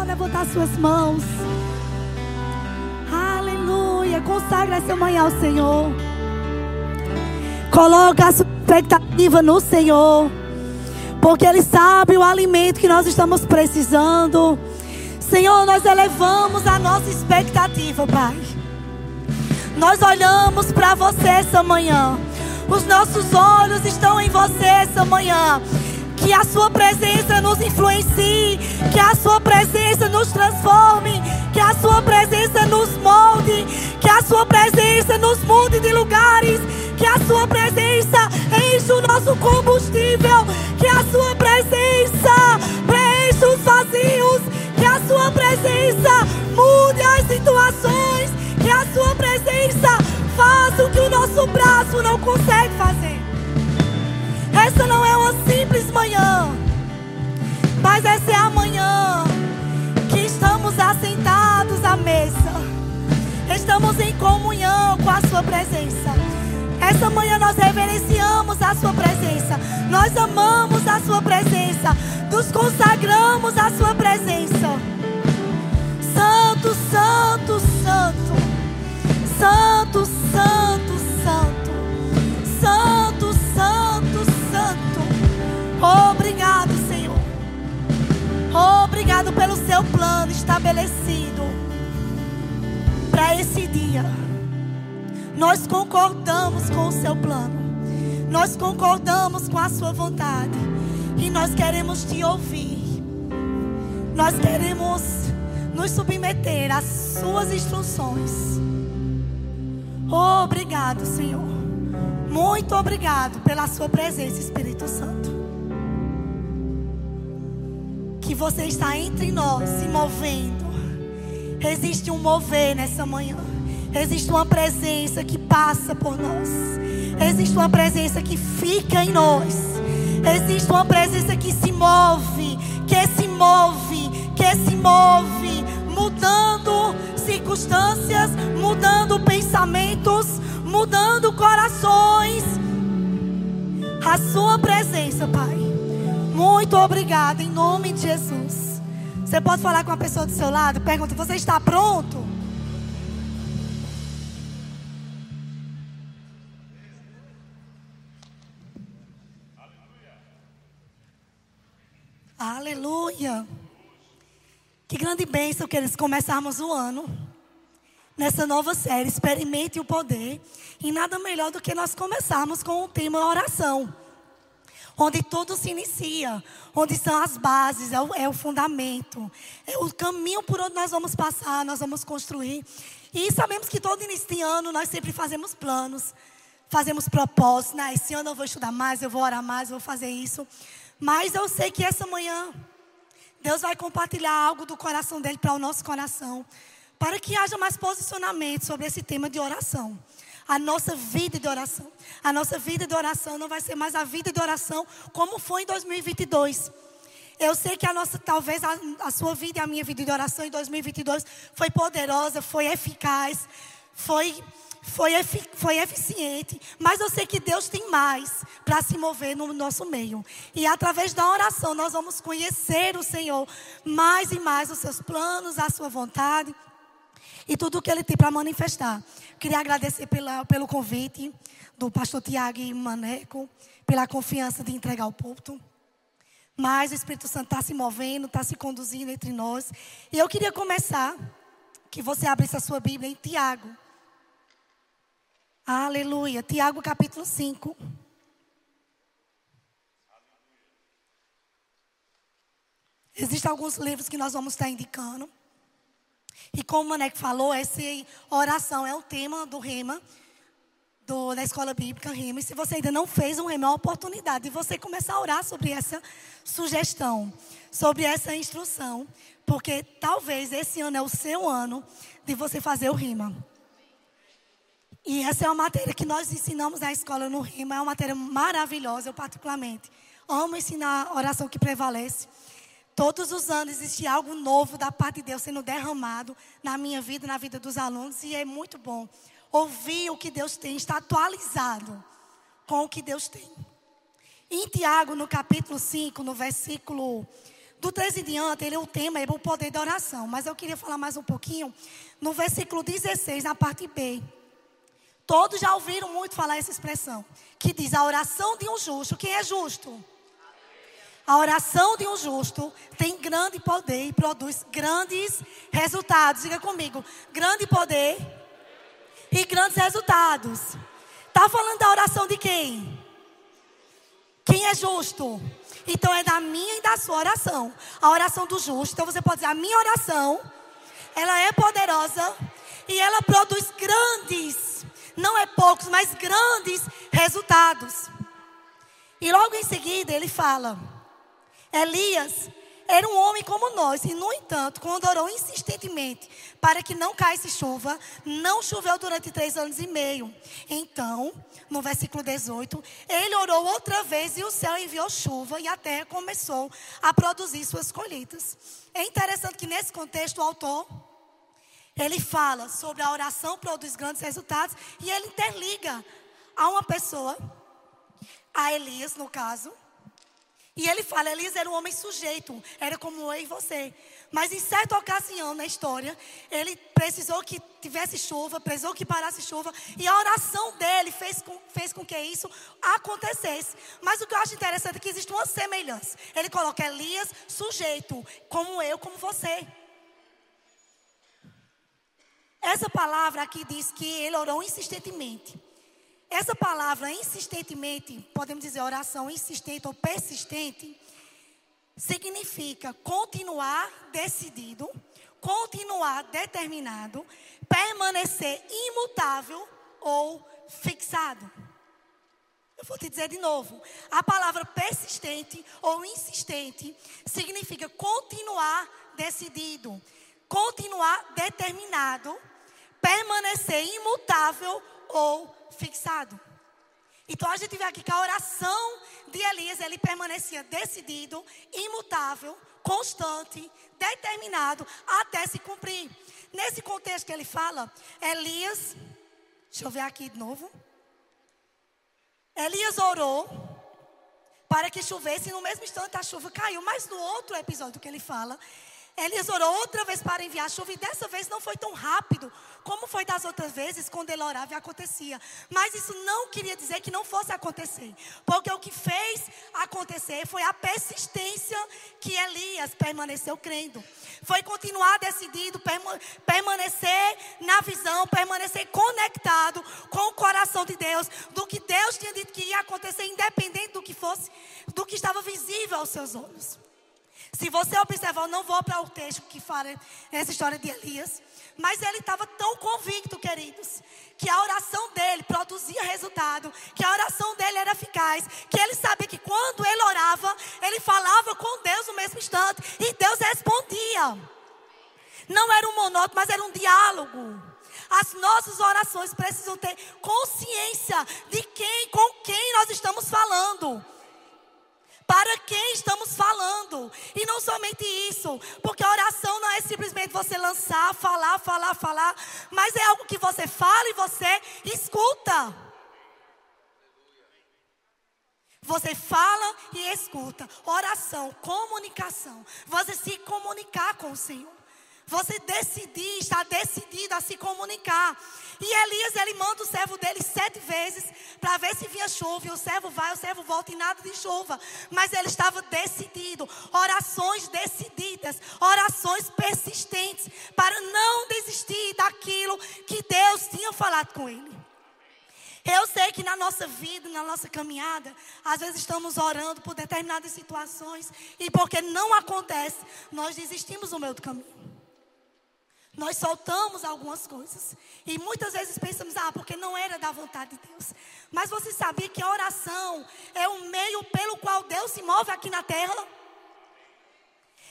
pode levantar suas mãos. Aleluia. Consagra essa manhã ao Senhor. Coloca a sua expectativa no Senhor. Porque Ele sabe o alimento que nós estamos precisando. Senhor, nós elevamos a nossa expectativa, Pai. Nós olhamos para você essa manhã. Os nossos olhos estão em você essa manhã. Que a sua presença nos influencie, que a sua presença nos transforme, que a sua presença nos molde, que a sua presença nos mude de lugares, que a sua presença enche o nosso combustível, que a sua presença preencha os vazios, que a sua presença mude as situações, que a sua presença faça o que o nosso braço não consegue fazer. Essa não é uma simples manhã, mas essa é a manhã que estamos assentados à mesa, estamos em comunhão com a Sua presença. Essa manhã nós reverenciamos a Sua presença, nós amamos a Sua presença, nos consagramos à Sua queremos te ouvir. Nós queremos nos submeter às Suas instruções. Obrigado, Senhor. Muito obrigado pela Sua presença, Espírito Santo. Que você está entre nós, se movendo. Existe um mover nessa manhã. Existe uma presença que passa por nós. Existe uma presença que fica em nós. Existe uma presença que se move, que se move, que se move, mudando circunstâncias, mudando pensamentos, mudando corações. A sua presença, Pai. Muito obrigada em nome de Jesus. Você pode falar com a pessoa do seu lado? Pergunta: Você está pronto? Aleluia. Que grande bênção que eles começarmos o ano nessa nova série, Experimente o Poder. E nada melhor do que nós começarmos com o tema oração. Onde tudo se inicia, onde são as bases, é o, é o fundamento, é o caminho por onde nós vamos passar, nós vamos construir. E sabemos que todo início de ano nós sempre fazemos planos, fazemos propósitos. Né? Esse ano eu vou estudar mais, eu vou orar mais, eu vou fazer isso. Mas eu sei que essa manhã Deus vai compartilhar algo do coração dele para o nosso coração, para que haja mais posicionamento sobre esse tema de oração. A nossa vida de oração. A nossa vida de oração não vai ser mais a vida de oração como foi em 2022. Eu sei que a nossa, talvez a, a sua vida e a minha vida de oração em 2022 foi poderosa, foi eficaz, foi foi, efic foi eficiente, mas eu sei que Deus tem mais para se mover no nosso meio. E através da oração nós vamos conhecer o Senhor mais e mais, os seus planos, a sua vontade e tudo o que Ele tem para manifestar. Queria agradecer pela, pelo convite do pastor Tiago e Maneco, pela confiança de entregar o púlpito. Mas o Espírito Santo está se movendo, está se conduzindo entre nós. E eu queria começar, que você abrisse a sua Bíblia em Tiago. Aleluia. Tiago capítulo 5. Existem alguns livros que nós vamos estar indicando. E como o Manek falou, essa oração é o tema do Rema, do, da Escola Bíblica Rema. E se você ainda não fez um Rema, é uma oportunidade de você começar a orar sobre essa sugestão, sobre essa instrução. Porque talvez esse ano é o seu ano de você fazer o Rema. E essa é uma matéria que nós ensinamos na escola no Rima, é uma matéria maravilhosa, eu particularmente amo ensinar a oração que prevalece. Todos os anos existe algo novo da parte de Deus sendo derramado na minha vida, na vida dos alunos, e é muito bom ouvir o que Deus tem, estar atualizado com o que Deus tem. Em Tiago, no capítulo 5, no versículo Do 13 em diante, ele, o tema é o poder da oração. Mas eu queria falar mais um pouquinho no versículo 16, na parte B. Todos já ouviram muito falar essa expressão, que diz a oração de um justo. Quem é justo? A oração de um justo tem grande poder e produz grandes resultados. Diga comigo, grande poder e grandes resultados. Está falando da oração de quem? Quem é justo? Então é da minha e da sua oração. A oração do justo. Então você pode dizer: a minha oração, ela é poderosa e ela produz grandes, não é poucos, mas grandes resultados. E logo em seguida ele fala: Elias era um homem como nós, e no entanto, quando orou insistentemente para que não caísse chuva, não choveu durante três anos e meio. Então, no versículo 18, ele orou outra vez e o céu enviou chuva e a terra começou a produzir suas colheitas. É interessante que nesse contexto o autor ele fala sobre a oração produz grandes resultados e ele interliga a uma pessoa, a Elias no caso, e ele fala: Elias era um homem sujeito, era como eu e você. Mas em certa ocasião na história, ele precisou que tivesse chuva, precisou que parasse chuva, e a oração dele fez com, fez com que isso acontecesse. Mas o que eu acho interessante é que existe uma semelhança. Ele coloca Elias sujeito, como eu, como você. Essa palavra aqui diz que ele orou insistentemente. Essa palavra insistentemente, podemos dizer oração insistente ou persistente, significa continuar decidido, continuar determinado, permanecer imutável ou fixado. Eu vou te dizer de novo. A palavra persistente ou insistente significa continuar decidido, continuar determinado, permanecer imutável ou fixado. Então a gente vê aqui que a oração de Elias, ele permanecia decidido, imutável, constante, determinado até se cumprir. Nesse contexto que ele fala, Elias, deixa eu ver aqui de novo. Elias orou para que chovesse e no mesmo instante a chuva caiu. Mas no outro episódio que ele fala, Elias orou outra vez para enviar chuva e dessa vez não foi tão rápido como foi das outras vezes quando ele orava e acontecia. Mas isso não queria dizer que não fosse acontecer, porque o que fez acontecer foi a persistência que Elias permaneceu crendo. Foi continuar decidido, permanecer na visão, permanecer conectado com o coração de Deus, do que Deus tinha dito que ia acontecer, independente do que fosse, do que estava visível aos seus olhos. Se você observar, eu não vou para o texto que fala essa história de Elias, mas ele estava tão convicto, queridos, que a oração dele produzia resultado, que a oração dele era eficaz, que ele sabia que quando ele orava, ele falava com Deus no mesmo instante e Deus respondia. Não era um monótono, mas era um diálogo. As nossas orações precisam ter consciência de quem, com quem nós estamos falando para quem estamos falando. E não somente isso, porque a oração não é simplesmente você lançar, falar, falar, falar, mas é algo que você fala e você escuta. Você fala e escuta. Oração, comunicação. Você se comunicar com o Senhor. Você decidir, está decidido a se comunicar. E Elias, ele manda o servo dele sete vezes para ver se vinha chuva. E o servo vai, o servo volta e nada de chuva. Mas ele estava decidido. Orações decididas, orações persistentes para não desistir daquilo que Deus tinha falado com ele. Eu sei que na nossa vida, na nossa caminhada, às vezes estamos orando por determinadas situações e porque não acontece, nós desistimos no meio do caminho. Nós soltamos algumas coisas. E muitas vezes pensamos, ah, porque não era da vontade de Deus. Mas você sabia que a oração é o meio pelo qual Deus se move aqui na terra?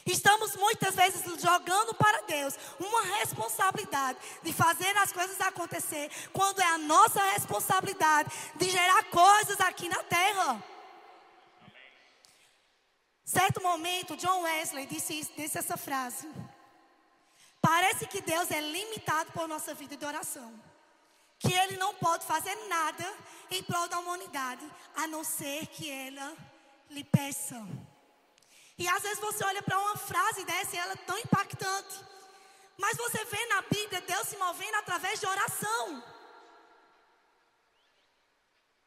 Estamos muitas vezes jogando para Deus uma responsabilidade de fazer as coisas acontecer, quando é a nossa responsabilidade de gerar coisas aqui na terra. Certo momento, John Wesley disse, disse essa frase. Parece que Deus é limitado por nossa vida de oração. Que Ele não pode fazer nada em prol da humanidade, a não ser que ela lhe peça. E às vezes você olha para uma frase dessa e ela é tão impactante. Mas você vê na Bíblia Deus se movendo através de oração.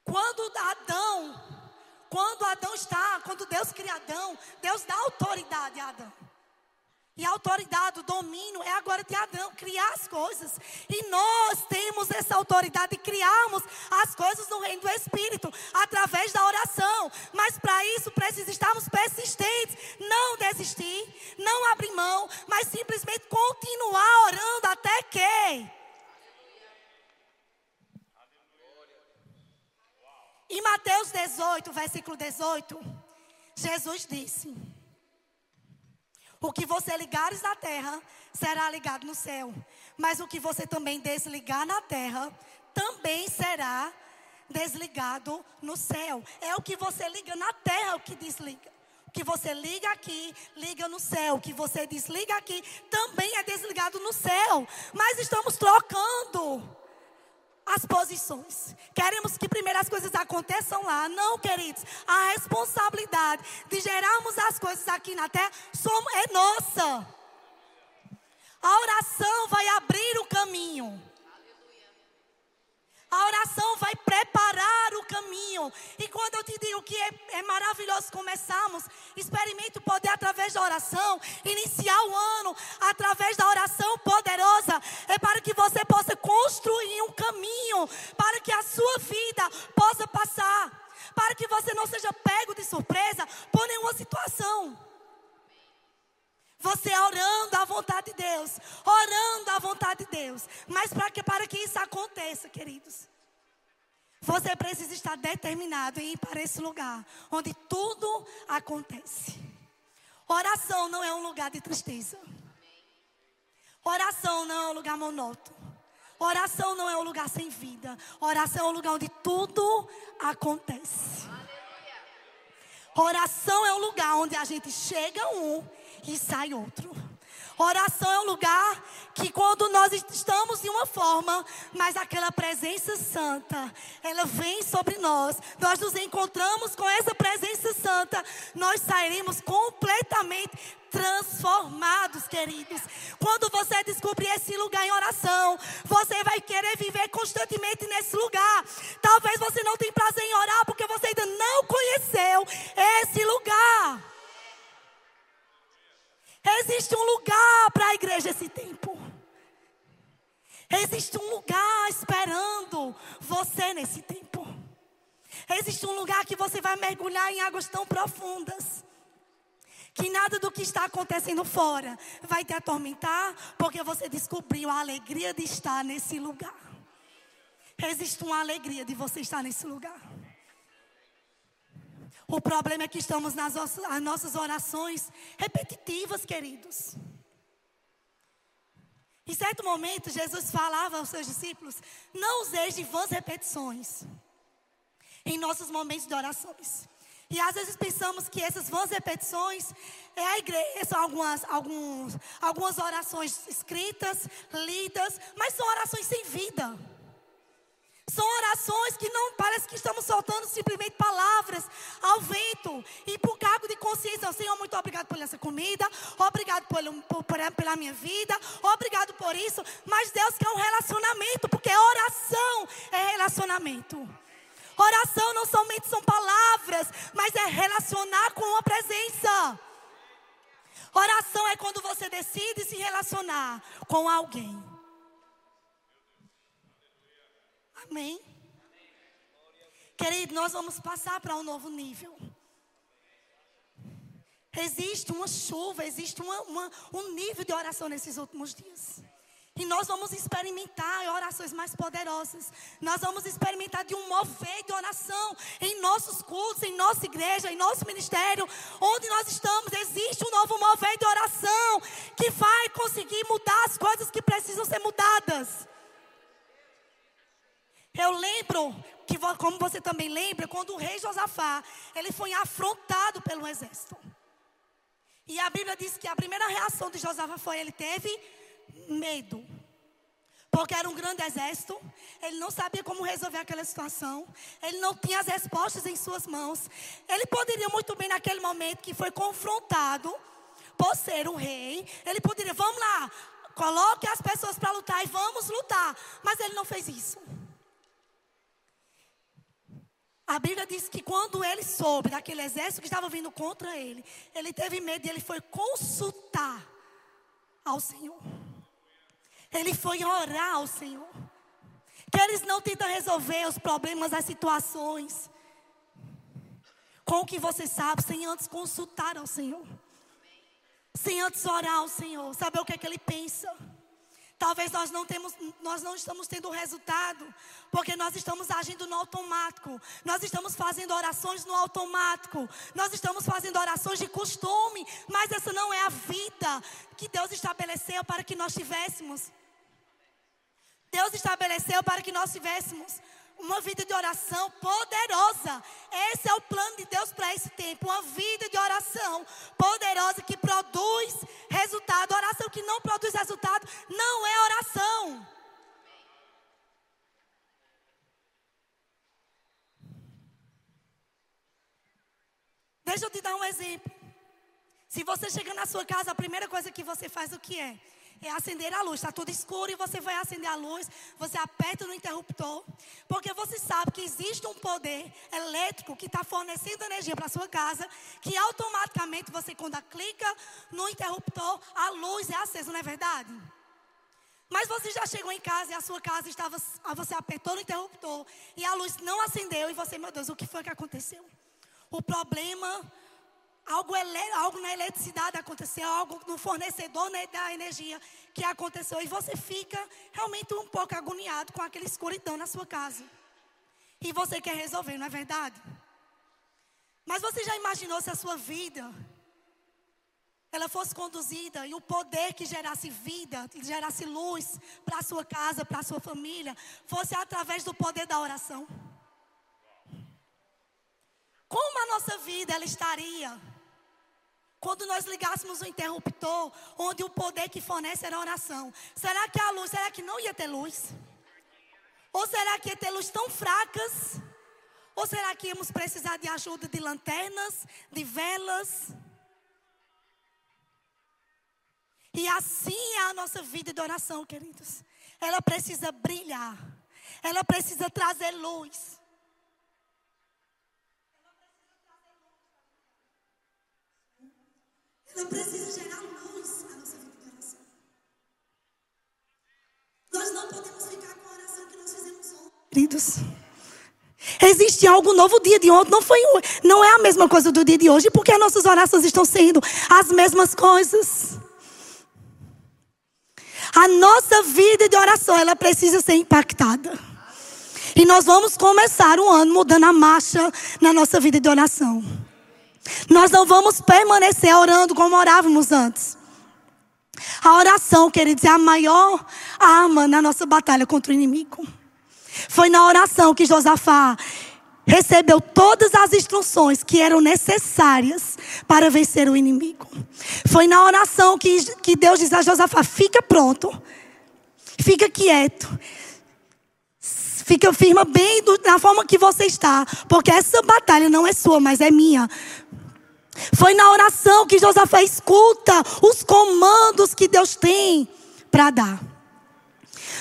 Quando Adão, quando Adão está, quando Deus cria Adão, Deus dá autoridade a Adão. E a autoridade, o domínio é agora de Adão, criar as coisas. E nós temos essa autoridade de criarmos as coisas no reino do Espírito, através da oração. Mas para isso precisa estarmos persistentes, não desistir, não abrir mão, mas simplesmente continuar orando até que. Em Mateus 18, versículo 18, Jesus disse. O que você ligares na terra será ligado no céu. Mas o que você também desligar na terra também será desligado no céu. É o que você liga na terra o que desliga. O que você liga aqui, liga no céu. O que você desliga aqui também é desligado no céu. Mas estamos trocando as posições. Queremos que primeiro as coisas aconteçam lá. Não, queridos. A responsabilidade de gerarmos as coisas aqui na terra é nossa. A oração vai abrir o caminho. A oração vai preparar o caminho. E quando eu te digo que é, é maravilhoso começarmos, experimente o poder através da oração, iniciar o ano através da oração poderosa, é para que você possa construir um caminho, para que a sua vida possa passar, para que você não seja pego de surpresa por nenhuma situação. Você orando à vontade de Deus, orando à vontade de Deus. Mas para que, para que isso aconteça, queridos, você precisa estar determinado em ir para esse lugar onde tudo acontece. Oração não é um lugar de tristeza. Oração não é um lugar monótono. Oração não é um lugar sem vida. Oração é um lugar onde tudo acontece. Oração é um lugar onde a gente chega um e sai outro. Oração é um lugar que quando nós estamos de uma forma, mas aquela presença santa, ela vem sobre nós. Nós nos encontramos com essa presença santa, nós sairemos completamente transformados, queridos. Quando você descobrir esse lugar em oração, você vai querer viver constantemente nesse lugar. Talvez você não tenha prazer em orar porque você ainda não conheceu esse lugar. Existe um lugar para a igreja esse tempo. Existe um lugar esperando você nesse tempo. Existe um lugar que você vai mergulhar em águas tão profundas. Que nada do que está acontecendo fora vai te atormentar, porque você descobriu a alegria de estar nesse lugar. Existe uma alegria de você estar nesse lugar. O problema é que estamos nas nossas orações repetitivas, queridos. Em certo momento, Jesus falava aos seus discípulos: não useis de vãs repetições em nossos momentos de orações. E às vezes pensamos que essas vãs repetições é a igreja, são algumas, alguns, algumas orações escritas, lidas, mas são orações sem vida. São orações que não parece que estamos soltando simplesmente palavras ao vento. E por cargo de consciência, Senhor, muito obrigado por essa comida, obrigado por, pela minha vida, obrigado por isso. Mas Deus quer um relacionamento, porque oração é relacionamento. Oração não somente são palavras, mas é relacionar com a presença. Oração é quando você decide se relacionar com alguém. Amém? Querido, nós vamos passar para um novo nível. Existe uma chuva, existe uma, uma, um nível de oração nesses últimos dias. E nós vamos experimentar orações mais poderosas. Nós vamos experimentar de um mover de oração em nossos cultos, em nossa igreja, em nosso ministério, onde nós estamos. Existe um novo mover de oração que vai conseguir mudar as coisas que precisam ser mudadas. Eu lembro que, como você também lembra, quando o rei Josafá, ele foi afrontado pelo exército. E a Bíblia diz que a primeira reação de Josafá foi ele teve medo. porque era um grande exército, ele não sabia como resolver aquela situação, ele não tinha as respostas em suas mãos. Ele poderia muito bem, naquele momento que foi confrontado por ser um rei, ele poderia, vamos lá, coloque as pessoas para lutar e vamos lutar. Mas ele não fez isso. A Bíblia diz que quando ele soube daquele exército que estava vindo contra ele, ele teve medo e ele foi consultar ao Senhor. Ele foi orar ao Senhor. Que eles não tentam resolver os problemas, as situações com o que você sabe, sem antes consultar ao Senhor. Sem antes orar ao Senhor, saber o que é que Ele pensa. Talvez nós não, temos, nós não estamos tendo resultado, porque nós estamos agindo no automático. Nós estamos fazendo orações no automático. Nós estamos fazendo orações de costume, mas essa não é a vida que Deus estabeleceu para que nós tivéssemos. Deus estabeleceu para que nós tivéssemos uma vida de oração poderosa. Esse é o plano de Deus para esse tempo. Uma vida de oração poderosa que produz resultado. Oração que não produz resultado não é oração. Deixa eu te dar um exemplo. Se você chega na sua casa, a primeira coisa que você faz o que é? É acender a luz. Está tudo escuro e você vai acender a luz. Você aperta no interruptor. Porque você sabe que existe um poder elétrico que está fornecendo energia para sua casa. Que automaticamente você, quando clica no interruptor, a luz é acesa, não é verdade? Mas você já chegou em casa e a sua casa estava. Você apertou no interruptor e a luz não acendeu. E você, meu Deus, o que foi que aconteceu? O problema algo, algo na eletricidade aconteceu, algo no fornecedor né, da energia que aconteceu. E você fica realmente um pouco agoniado com aquela escuridão na sua casa. E você quer resolver, não é verdade? Mas você já imaginou se a sua vida ela fosse conduzida e o poder que gerasse vida, que gerasse luz para a sua casa, para a sua família, fosse através do poder da oração? Como a nossa vida ela estaria quando nós ligássemos o interruptor, onde o poder que fornece era a oração, será que a luz, será que não ia ter luz? Ou será que ia ter luz tão fracas? Ou será que íamos precisar de ajuda de lanternas, de velas? E assim é a nossa vida de oração, queridos. Ela precisa brilhar. Ela precisa trazer luz. Ela precisa gerar luz à nossa vida de oração. Nós não podemos ficar com a oração que nós fizemos ontem. Queridos, existe algo novo dia de ontem, não, foi, não é a mesma coisa do dia de hoje, porque as nossas orações estão sendo as mesmas coisas. A nossa vida de oração, ela precisa ser impactada. E nós vamos começar o ano mudando a marcha na nossa vida de oração. Nós não vamos permanecer orando como orávamos antes. A oração, queridos, é a maior arma na nossa batalha contra o inimigo. Foi na oração que Josafá recebeu todas as instruções que eram necessárias para vencer o inimigo. Foi na oração que, que Deus diz a Josafá: fica pronto, fica quieto, fica firme bem do, na forma que você está, porque essa batalha não é sua, mas é minha. Foi na oração que Josafá escuta os comandos que Deus tem para dar.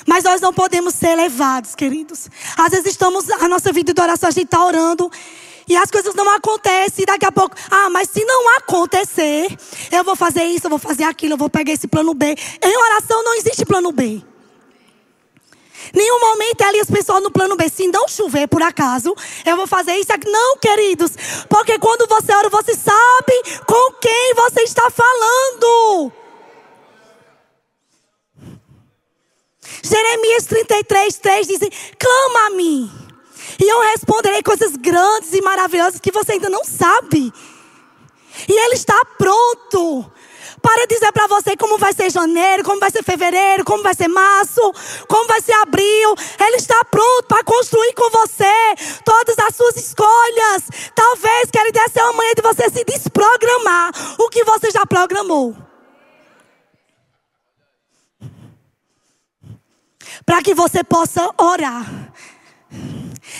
Mas nós não podemos ser levados, queridos. Às vezes estamos, a nossa vida de oração, a gente está orando e as coisas não acontecem. E daqui a pouco, ah, mas se não acontecer, eu vou fazer isso, eu vou fazer aquilo, eu vou pegar esse plano B. Em oração não existe plano B. Nenhum momento é ali as pessoas no plano B. Se não chover por acaso, eu vou fazer isso aqui. Não, queridos. Porque quando você ora, você sabe com quem você está falando. Jeremias 33, 3 diz: Clama a mim, e eu responderei coisas grandes e maravilhosas que você ainda não sabe. E Ele está pronto para dizer para você como vai ser janeiro, como vai ser fevereiro, como vai ser março, como vai ser abril. Ele está pronto para construir com você todas as suas escolhas. Talvez que ele desse uma manhã de você se desprogramar o que você já programou. para que você possa orar.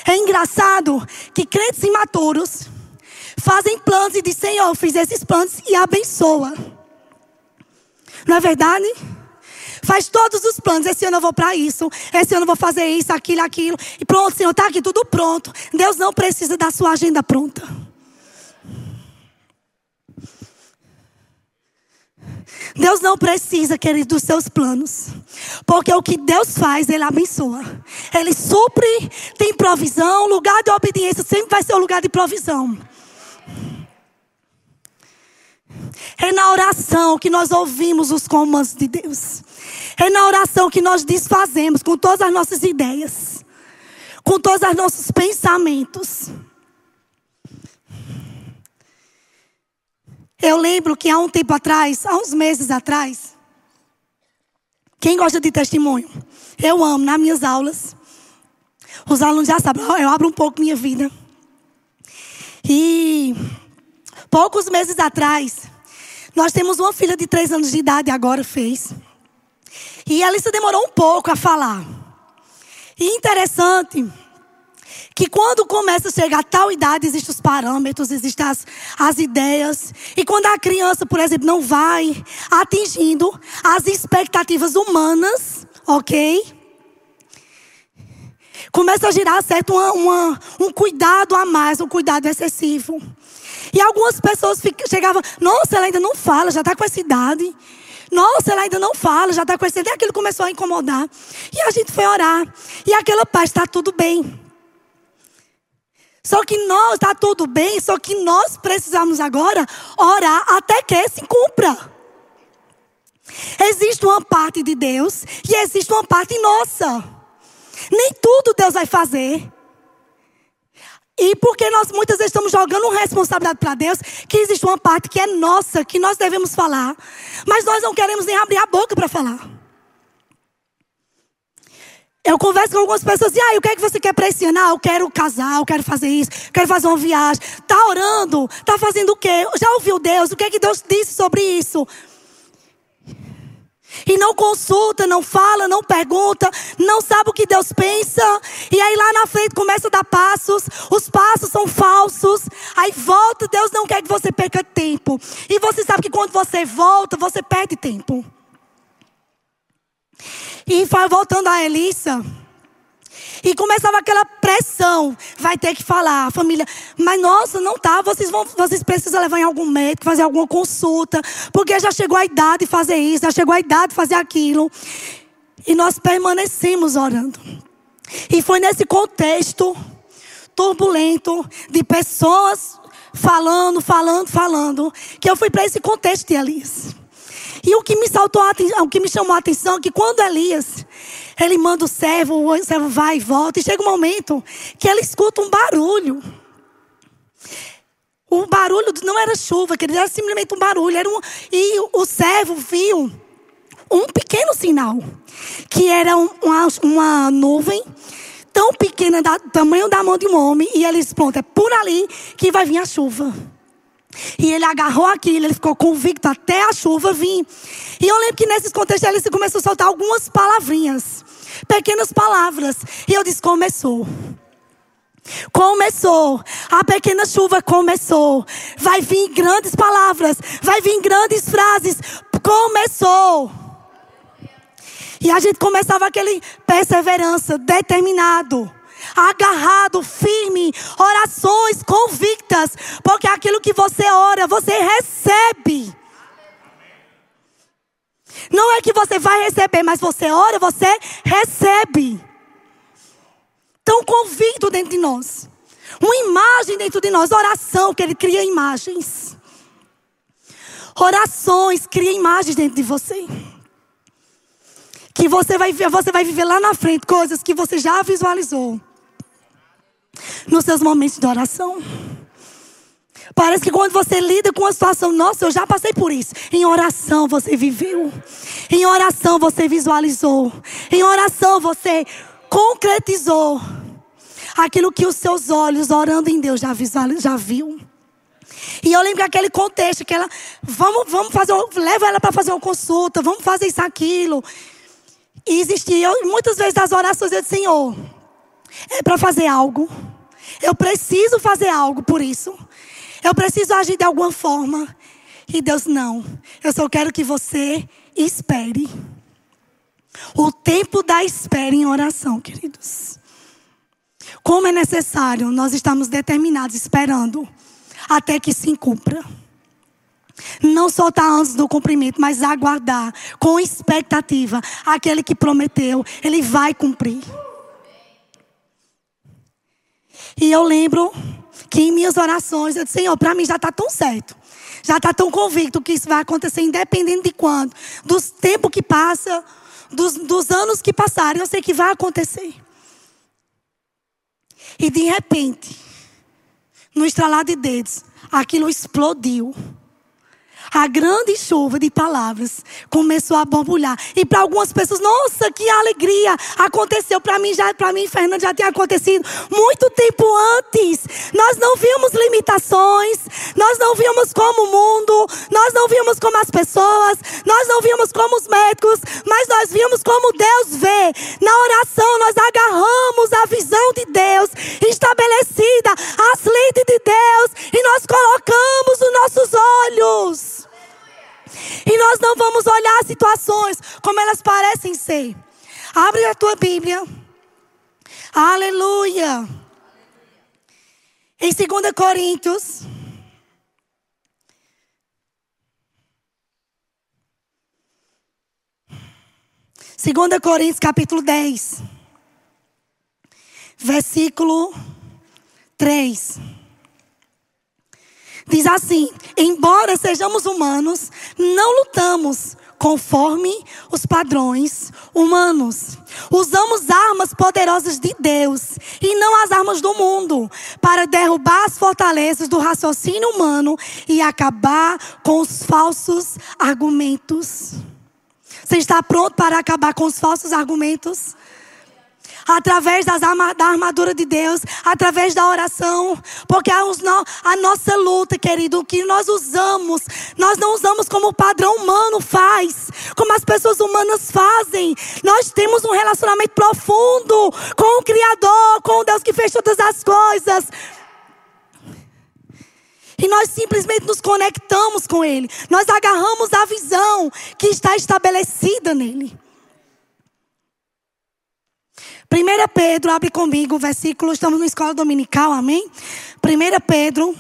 É engraçado que crentes imaturos fazem planos e dizem: Senhor, eu fiz esses planos e abençoa. Não é verdade? Faz todos os planos. Esse ano eu vou para isso. Esse ano eu vou fazer isso, aquilo, aquilo. E pronto, Senhor, está aqui tudo pronto. Deus não precisa da sua agenda pronta. Deus não precisa, querido, dos seus planos. Porque o que Deus faz, Ele abençoa. Ele supre, tem provisão. Lugar de obediência sempre vai ser o lugar de provisão. É na oração que nós ouvimos os comandos de Deus. É na oração que nós desfazemos com todas as nossas ideias, com todos os nossos pensamentos. Eu lembro que há um tempo atrás, há uns meses atrás, quem gosta de testemunho? Eu amo nas minhas aulas. Os alunos já sabem, eu abro um pouco minha vida. E poucos meses atrás, nós temos uma filha de três anos de idade, agora fez. E a Alissa demorou um pouco a falar. E interessante que quando começa a chegar a tal idade, existem os parâmetros, existem as, as ideias. E quando a criança, por exemplo, não vai atingindo as expectativas humanas, ok? Começa a girar certo uma, uma, um cuidado a mais, um cuidado excessivo. E algumas pessoas chegavam, nossa, ela ainda não fala, já está com essa idade. Nossa, ela ainda não fala, já está com essa idade. E aquilo começou a incomodar. E a gente foi orar. E aquela paz, está tudo bem. Só que nós, está tudo bem, só que nós precisamos agora orar até que se cumpra. Existe uma parte de Deus e existe uma parte nossa. Nem tudo Deus vai fazer. E porque nós muitas vezes estamos jogando uma responsabilidade para Deus, que existe uma parte que é nossa, que nós devemos falar, mas nós não queremos nem abrir a boca para falar. Eu converso com algumas pessoas e ah, o que é que você quer para esse ano? Ah, eu quero casar, eu quero fazer isso, quero fazer uma viagem. Tá orando? Tá fazendo o quê? Já ouviu Deus? O que é que Deus disse sobre isso? E não consulta, não fala, não pergunta, não sabe o que Deus pensa. E aí lá na frente começa a dar passos, os passos são falsos. Aí volta, Deus não quer que você perca tempo. E você sabe que quando você volta, você perde tempo. E voltando a Elissa. E começava aquela pressão. Vai ter que falar, a família. Mas nossa, não tá. Vocês, vão, vocês precisam levar em algum médico, fazer alguma consulta. Porque já chegou a idade de fazer isso, já chegou a idade de fazer aquilo. E nós permanecemos orando. E foi nesse contexto turbulento de pessoas falando, falando, falando, que eu fui para esse contexto de Elias. E o que me saltou o que me chamou a atenção é que quando Elias, ele manda o servo, o servo vai e volta, e chega um momento que ele escuta um barulho. O barulho não era chuva, que era simplesmente um barulho. Era um, e o servo viu um pequeno sinal, que era uma, uma nuvem tão pequena, do tamanho da mão de um homem, e ele disse: Pronto, é por ali que vai vir a chuva. E ele agarrou aquilo, ele ficou convicto até a chuva vir. E eu lembro que nesses contextos ele começou a soltar algumas palavrinhas, pequenas palavras. E eu disse: começou. Começou, a pequena chuva começou. Vai vir grandes palavras, vai vir grandes frases. Começou. E a gente começava aquele perseverança, determinado agarrado, firme, orações convictas, porque aquilo que você ora, você recebe. Não é que você vai receber, mas você ora, você recebe. Tão convicto dentro de nós. Uma imagem dentro de nós, oração, que ele cria imagens. Orações cria imagens dentro de você. Que você vai, você vai viver lá na frente coisas que você já visualizou nos seus momentos de oração. Parece que quando você lida com uma situação, nossa, eu já passei por isso. Em oração você viveu. Em oração você visualizou. Em oração você concretizou aquilo que os seus olhos orando em Deus já, já viu. E eu lembro que aquele contexto que ela, vamos, vamos fazer, leva ela para fazer uma consulta, vamos fazer isso aquilo. E existia, muitas vezes as orações eu disse, Senhor, é para fazer algo. Eu preciso fazer algo por isso. Eu preciso agir de alguma forma. E Deus, não. Eu só quero que você espere. O tempo da espera em oração, queridos. Como é necessário, nós estamos determinados, esperando até que se cumpra. Não soltar antes do cumprimento, mas aguardar com expectativa. Aquele que prometeu, ele vai cumprir. E eu lembro que em minhas orações eu disse: Senhor, para mim já está tão certo. Já está tão convicto que isso vai acontecer, independente de quando. Dos tempos que passa, dos, dos anos que passaram, eu sei que vai acontecer. E de repente, no estralar de dedos, aquilo explodiu a grande chuva de palavras começou a borbulhar. E para algumas pessoas, nossa, que alegria! Aconteceu para mim, já para mim, Fernando, já tinha acontecido muito tempo antes. Nós não vimos limitações, nós não vimos como o mundo, nós não vimos como as pessoas, nós não vimos como os médicos, mas nós vimos como Deus vê. Na oração, nós agarramos a visão de Deus estabelecida, as lentes de Deus, e nós colocamos os nossos olhos. Nós não vamos olhar as situações como elas parecem ser. Abre a tua Bíblia. Aleluia. Em 2 Coríntios. Segunda Coríntios capítulo 10. Versículo 3. Diz assim: embora sejamos humanos, não lutamos conforme os padrões humanos. Usamos armas poderosas de Deus e não as armas do mundo para derrubar as fortalezas do raciocínio humano e acabar com os falsos argumentos. Você está pronto para acabar com os falsos argumentos? Através das da armadura de Deus, através da oração, porque a, a nossa luta, querido, o que nós usamos, nós não usamos como o padrão humano faz, como as pessoas humanas fazem. Nós temos um relacionamento profundo com o Criador, com o Deus que fez todas as coisas. E nós simplesmente nos conectamos com Ele. Nós agarramos a visão que está estabelecida nele. 1 Pedro, abre comigo o versículo, estamos na escola dominical, amém? 1 Pedro,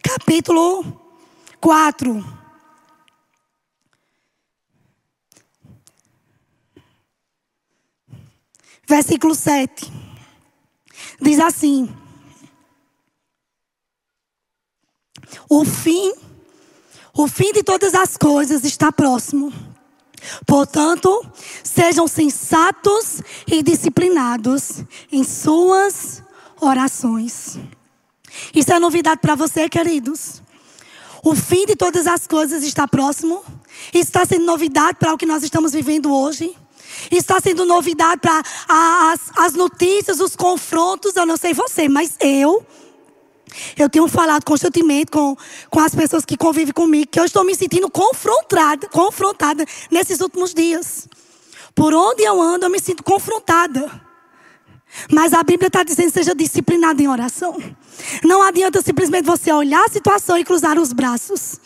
capítulo 4. Versículo 7. Diz assim: O fim, o fim de todas as coisas está próximo. Portanto, sejam sensatos e disciplinados em suas orações. Isso é novidade para você, queridos. O fim de todas as coisas está próximo. Está sendo novidade para o que nós estamos vivendo hoje. Está sendo novidade para as, as notícias, os confrontos. Eu não sei você, mas eu eu tenho falado constantemente com, com as pessoas que convivem comigo que eu estou me sentindo confrontada, confrontada nesses últimos dias. Por onde eu ando, eu me sinto confrontada. Mas a Bíblia está dizendo seja disciplinado em oração. Não adianta simplesmente você olhar a situação e cruzar os braços.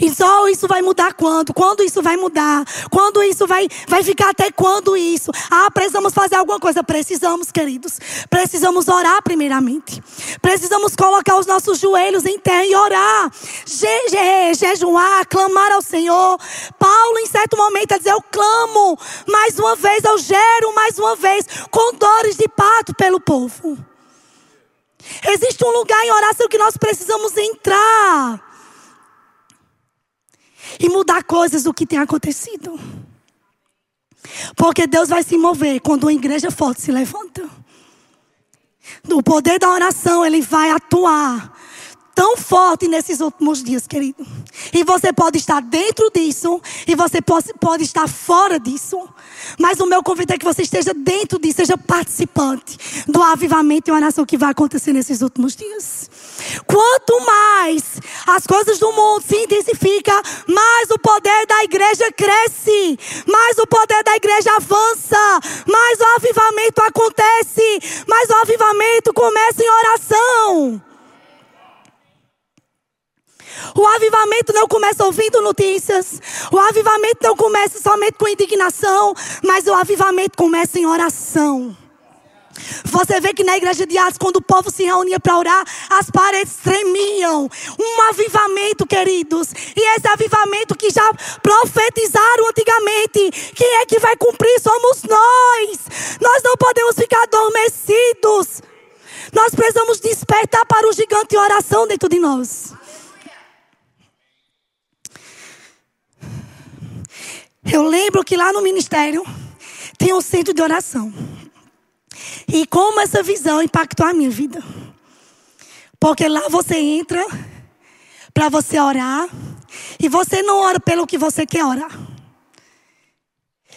E só isso vai mudar quando? Quando isso vai mudar? Quando isso vai, vai ficar até quando isso? Ah, precisamos fazer alguma coisa. Precisamos, queridos. Precisamos orar primeiramente. Precisamos colocar os nossos joelhos em terra e orar. Je, je, jejuar, clamar ao Senhor. Paulo, em certo momento, a dizer: Eu clamo mais uma vez, eu gero mais uma vez, com dores de pato pelo povo. Existe um lugar em oração que nós precisamos entrar e mudar coisas do que tem acontecido. Porque Deus vai se mover quando uma igreja forte se levanta. O poder da oração, ele vai atuar tão forte nesses últimos dias, querido. E você pode estar dentro disso e você pode, pode estar fora disso. Mas o meu convite é que você esteja dentro disso, seja participante do avivamento e oração que vai acontecer nesses últimos dias. Quanto mais as coisas do mundo se intensificam, mais o poder da igreja cresce, mais o poder da igreja avança, mais o avivamento acontece, mais o avivamento começa em oração. O avivamento não começa ouvindo notícias. O avivamento não começa somente com indignação, mas o avivamento começa em oração. Você vê que na igreja de Atos, quando o povo se reunia para orar, as paredes tremiam. Um avivamento, queridos. E esse avivamento que já profetizaram antigamente. Quem é que vai cumprir? Somos nós. Nós não podemos ficar adormecidos. Nós precisamos despertar para o gigante em oração dentro de nós. Eu lembro que lá no ministério tem um centro de oração. E como essa visão impactou a minha vida. Porque lá você entra para você orar. E você não ora pelo que você quer orar.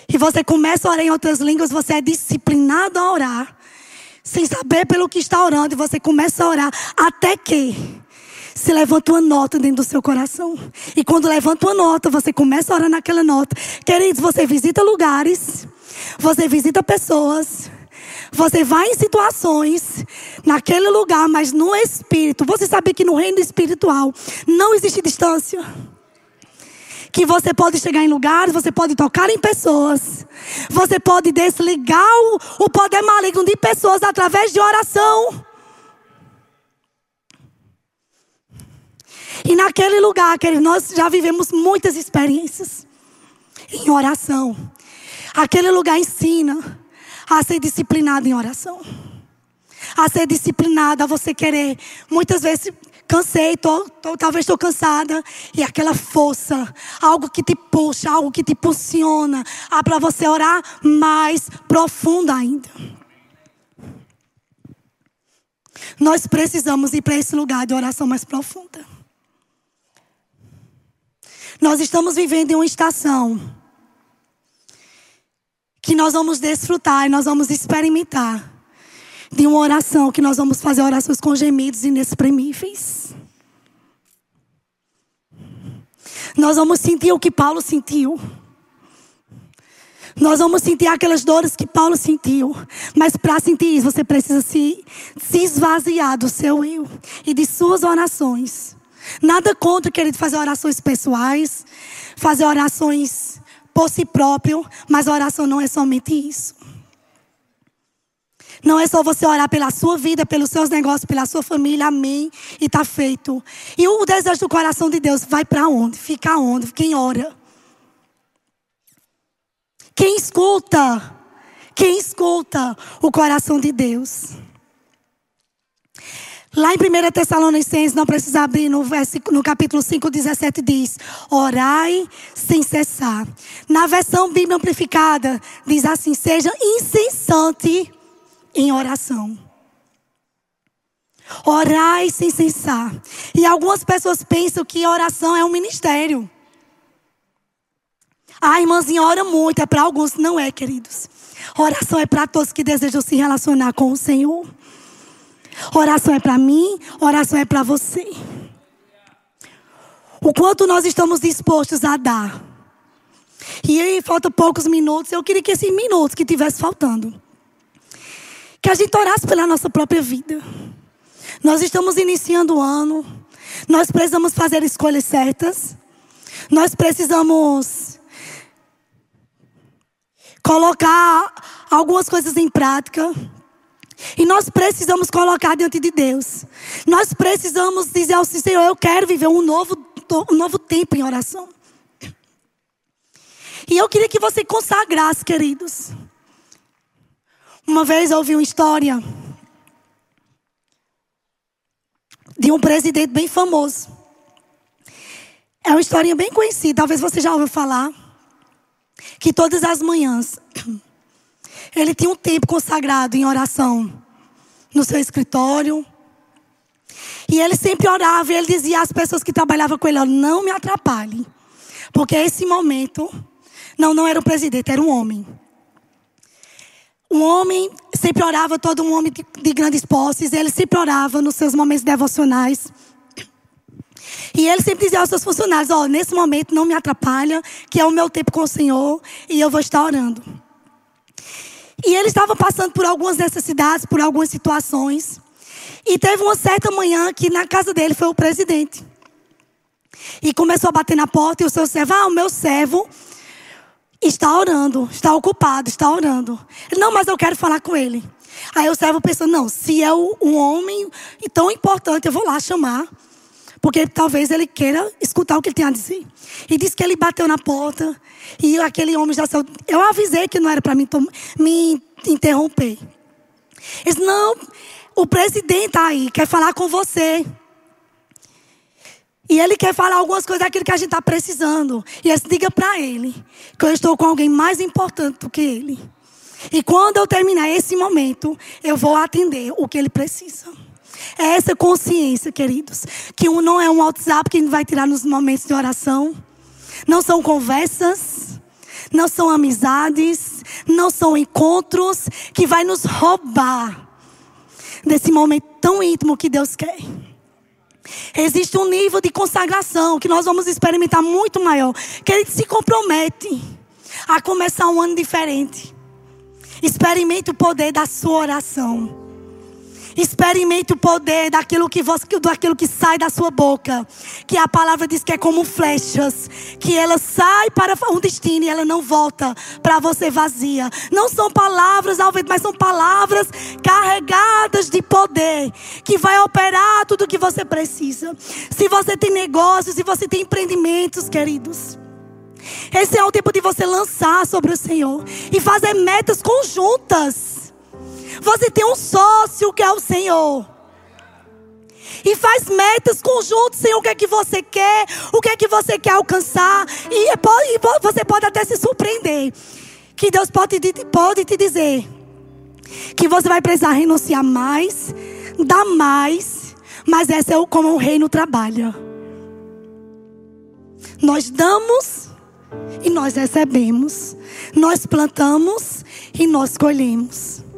E você começa a orar em outras línguas, você é disciplinado a orar. Sem saber pelo que está orando. E você começa a orar. Até que se levanta uma nota dentro do seu coração. E quando levanta uma nota, você começa a orar naquela nota. Queridos, você visita lugares, você visita pessoas, você vai em situações, naquele lugar, mas no espírito. Você sabe que no reino espiritual não existe distância. Que você pode chegar em lugares, você pode tocar em pessoas, você pode desligar o, poder maligno de pessoas através de oração. E naquele lugar, querido, nós já vivemos muitas experiências em oração. Aquele lugar ensina a ser disciplinado em oração. A ser disciplinado, a você querer. Muitas vezes cansei, tô, tô, talvez estou cansada. E aquela força, algo que te puxa, algo que te impulsiona, ah, para você orar mais profundo ainda. Nós precisamos ir para esse lugar de oração mais profunda. Nós estamos vivendo em uma estação que nós vamos desfrutar e nós vamos experimentar de uma oração que nós vamos fazer orações com gemidos inexprimíveis. Nós vamos sentir o que Paulo sentiu. Nós vamos sentir aquelas dores que Paulo sentiu. Mas para sentir isso, você precisa se, se esvaziar do seu eu e de suas orações. Nada contra, querido, fazer orações pessoais, fazer orações por si próprio, mas a oração não é somente isso. Não é só você orar pela sua vida, pelos seus negócios, pela sua família, amém, e está feito. E o desejo do coração de Deus vai para onde? Fica onde? Quem ora? Quem escuta? Quem escuta o coração de Deus? Lá em 1 Tessalonicenses, não precisa abrir, no, no capítulo 5, 17 diz: Orai sem cessar. Na versão Bíblia Amplificada, diz assim: Seja incessante em oração. Orai sem cessar. E algumas pessoas pensam que oração é um ministério. A irmãzinha ora muito, é para alguns, não é, queridos. Oração é para todos que desejam se relacionar com o Senhor. Oração é para mim, oração é para você. O quanto nós estamos dispostos a dar. E aí, falta poucos minutos. Eu queria que esses minutos que tivesse faltando, que a gente orasse pela nossa própria vida. Nós estamos iniciando o ano. Nós precisamos fazer escolhas certas. Nós precisamos colocar algumas coisas em prática. E nós precisamos colocar diante de Deus. Nós precisamos dizer ao Senhor: Eu quero viver um novo, um novo tempo em oração. E eu queria que você consagrasse, queridos. Uma vez eu ouvi uma história de um presidente bem famoso. É uma historinha bem conhecida, talvez você já ouviu falar. Que todas as manhãs ele tinha um tempo consagrado em oração no seu escritório. E ele sempre orava e ele dizia às pessoas que trabalhavam com ele: Não me atrapalhe. Porque esse momento, não, não era um presidente, era um homem. Um homem sempre orava, todo um homem de, de grandes posses, ele sempre orava nos seus momentos devocionais. E ele sempre dizia aos seus funcionários: Ó, oh, nesse momento não me atrapalha, que é o meu tempo com o Senhor e eu vou estar orando. E ele estava passando por algumas necessidades, por algumas situações. E teve uma certa manhã que na casa dele foi o presidente. E começou a bater na porta e o seu servo, ah, o meu servo está orando, está ocupado, está orando. Não, mas eu quero falar com ele. Aí o servo pensou, não, se é um homem tão importante, eu vou lá chamar. Porque talvez ele queira escutar o que ele tem a dizer. E disse que ele bateu na porta. E aquele homem já saiu. Eu avisei que não era para me, me interromper. Ele disse, não, o presidente está aí, quer falar com você. E ele quer falar algumas coisas daquilo que a gente está precisando. E ele diga para ele que eu estou com alguém mais importante do que ele. E quando eu terminar esse momento, eu vou atender o que ele precisa. É essa consciência, queridos, que um não é um WhatsApp que vai tirar nos momentos de oração. Não são conversas, não são amizades, não são encontros que vai nos roubar desse momento tão íntimo que Deus quer. Existe um nível de consagração que nós vamos experimentar muito maior. Que ele se compromete a começar um ano diferente. Experimente o poder da sua oração. Experimente o poder daquilo que, você, daquilo que sai da sua boca. Que a palavra diz que é como flechas. Que ela sai para um destino e ela não volta para você vazia. Não são palavras ao vento, mas são palavras carregadas de poder. Que vai operar tudo o que você precisa. Se você tem negócios, se você tem empreendimentos, queridos. Esse é o tempo de você lançar sobre o Senhor e fazer metas conjuntas. Você tem um sócio que é o Senhor. E faz metas conjuntas, Senhor, o que é que você quer, o que é que você quer alcançar. E, pode, você pode até se surpreender. Que Deus pode, pode te dizer que você vai precisar renunciar mais, dar mais, mas essa é como o reino trabalha. Nós damos e nós recebemos. Nós plantamos e nós colhemos.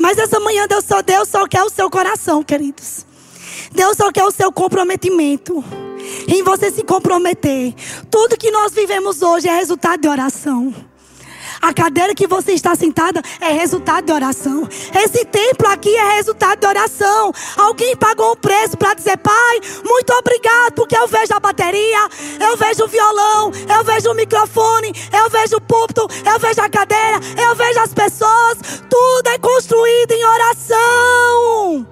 Mas essa manhã Deus só, Deus só quer o seu coração, queridos. Deus só quer o seu comprometimento. Em você se comprometer. Tudo que nós vivemos hoje é resultado de oração. A cadeira que você está sentada é resultado de oração. Esse templo aqui é resultado de oração. Alguém pagou um preço para dizer, Pai, muito obrigado, porque eu vejo a bateria, eu vejo o violão, eu vejo o microfone, eu vejo o púlpito, eu vejo a cadeira, eu vejo as pessoas. Tudo é construído em oração.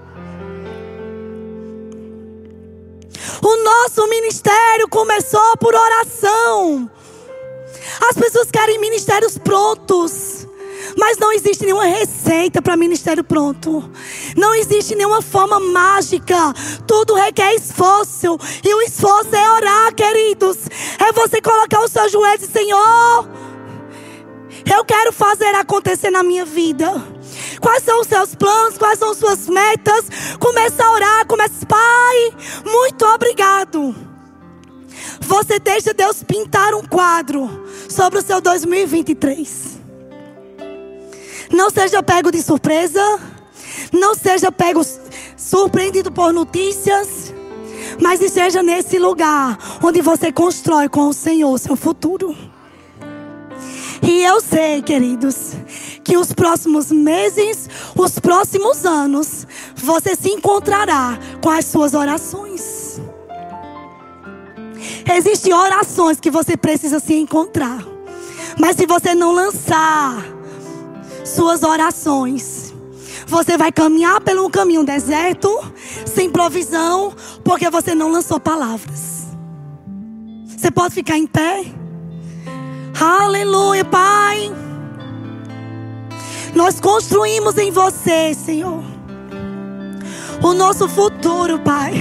O nosso ministério começou por oração. As pessoas querem ministérios prontos. Mas não existe nenhuma receita para ministério pronto. Não existe nenhuma forma mágica. Tudo requer esforço. E o esforço é orar, queridos. É você colocar os seus joelhos e Senhor, eu quero fazer acontecer na minha vida. Quais são os seus planos? Quais são as suas metas? Começa a orar, começa, Pai, muito obrigado. Você deixa Deus pintar um quadro sobre o seu 2023. Não seja pego de surpresa. Não seja pego surpreendido por notícias. Mas esteja nesse lugar onde você constrói com o Senhor seu futuro. E eu sei, queridos, que os próximos meses, os próximos anos, você se encontrará com as suas orações. Existem orações que você precisa se encontrar. Mas se você não lançar suas orações, você vai caminhar pelo caminho deserto, sem provisão, porque você não lançou palavras. Você pode ficar em pé? Aleluia, Pai. Nós construímos em você, Senhor, o nosso futuro, Pai.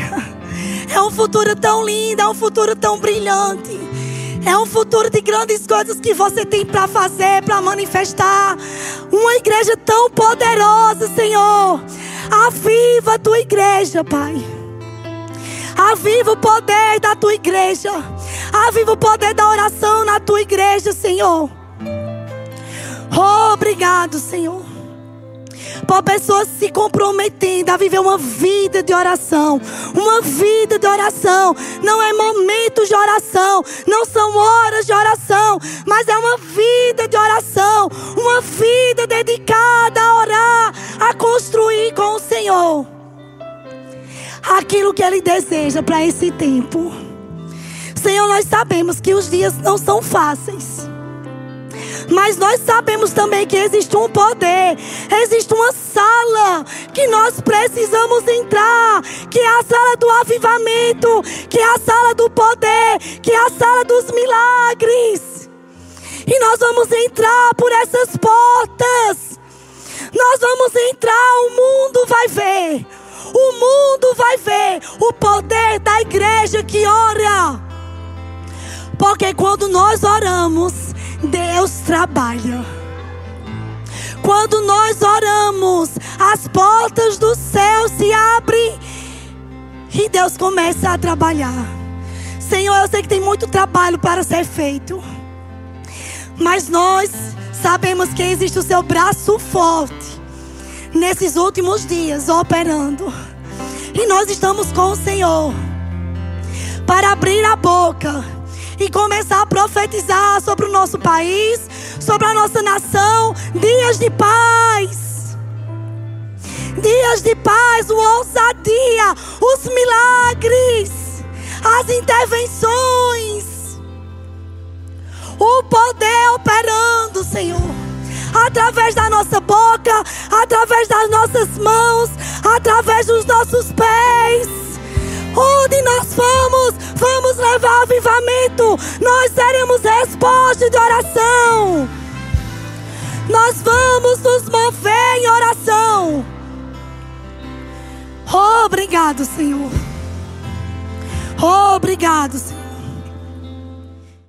É um futuro tão lindo, é um futuro tão brilhante. É um futuro de grandes coisas que você tem para fazer, para manifestar. Uma igreja tão poderosa, Senhor. Aviva a tua igreja, Pai. Aviva o poder da tua igreja. Aviva o poder da oração na tua igreja, Senhor. Obrigado, Senhor por pessoas se comprometendo a viver uma vida de oração. Uma vida de oração. Não é momentos de oração. Não são horas de oração. Mas é uma vida de oração. Uma vida dedicada a orar. A construir com o Senhor. Aquilo que Ele deseja para esse tempo. Senhor, nós sabemos que os dias não são fáceis. Mas nós sabemos também que existe um poder, existe uma sala que nós precisamos entrar, que é a sala do avivamento, que é a sala do poder, que é a sala dos milagres. E nós vamos entrar por essas portas. Nós vamos entrar, o mundo vai ver. O mundo vai ver o poder da igreja que ora. Porque quando nós oramos, Deus trabalha. Quando nós oramos, as portas do céu se abrem e Deus começa a trabalhar. Senhor, eu sei que tem muito trabalho para ser feito, mas nós sabemos que existe o seu braço forte nesses últimos dias operando, e nós estamos com o Senhor para abrir a boca e começar a profetizar sobre o nosso país, sobre a nossa nação. Dias de paz. Dias de paz, o ousadia, os milagres, as intervenções. O poder operando, Senhor através da nossa boca, através das nossas mãos, através dos nossos pés. Onde nós vamos, vamos levar avivamento. Nós seremos resposta de oração. Nós vamos nos mover em oração. obrigado, Senhor. obrigado, Senhor.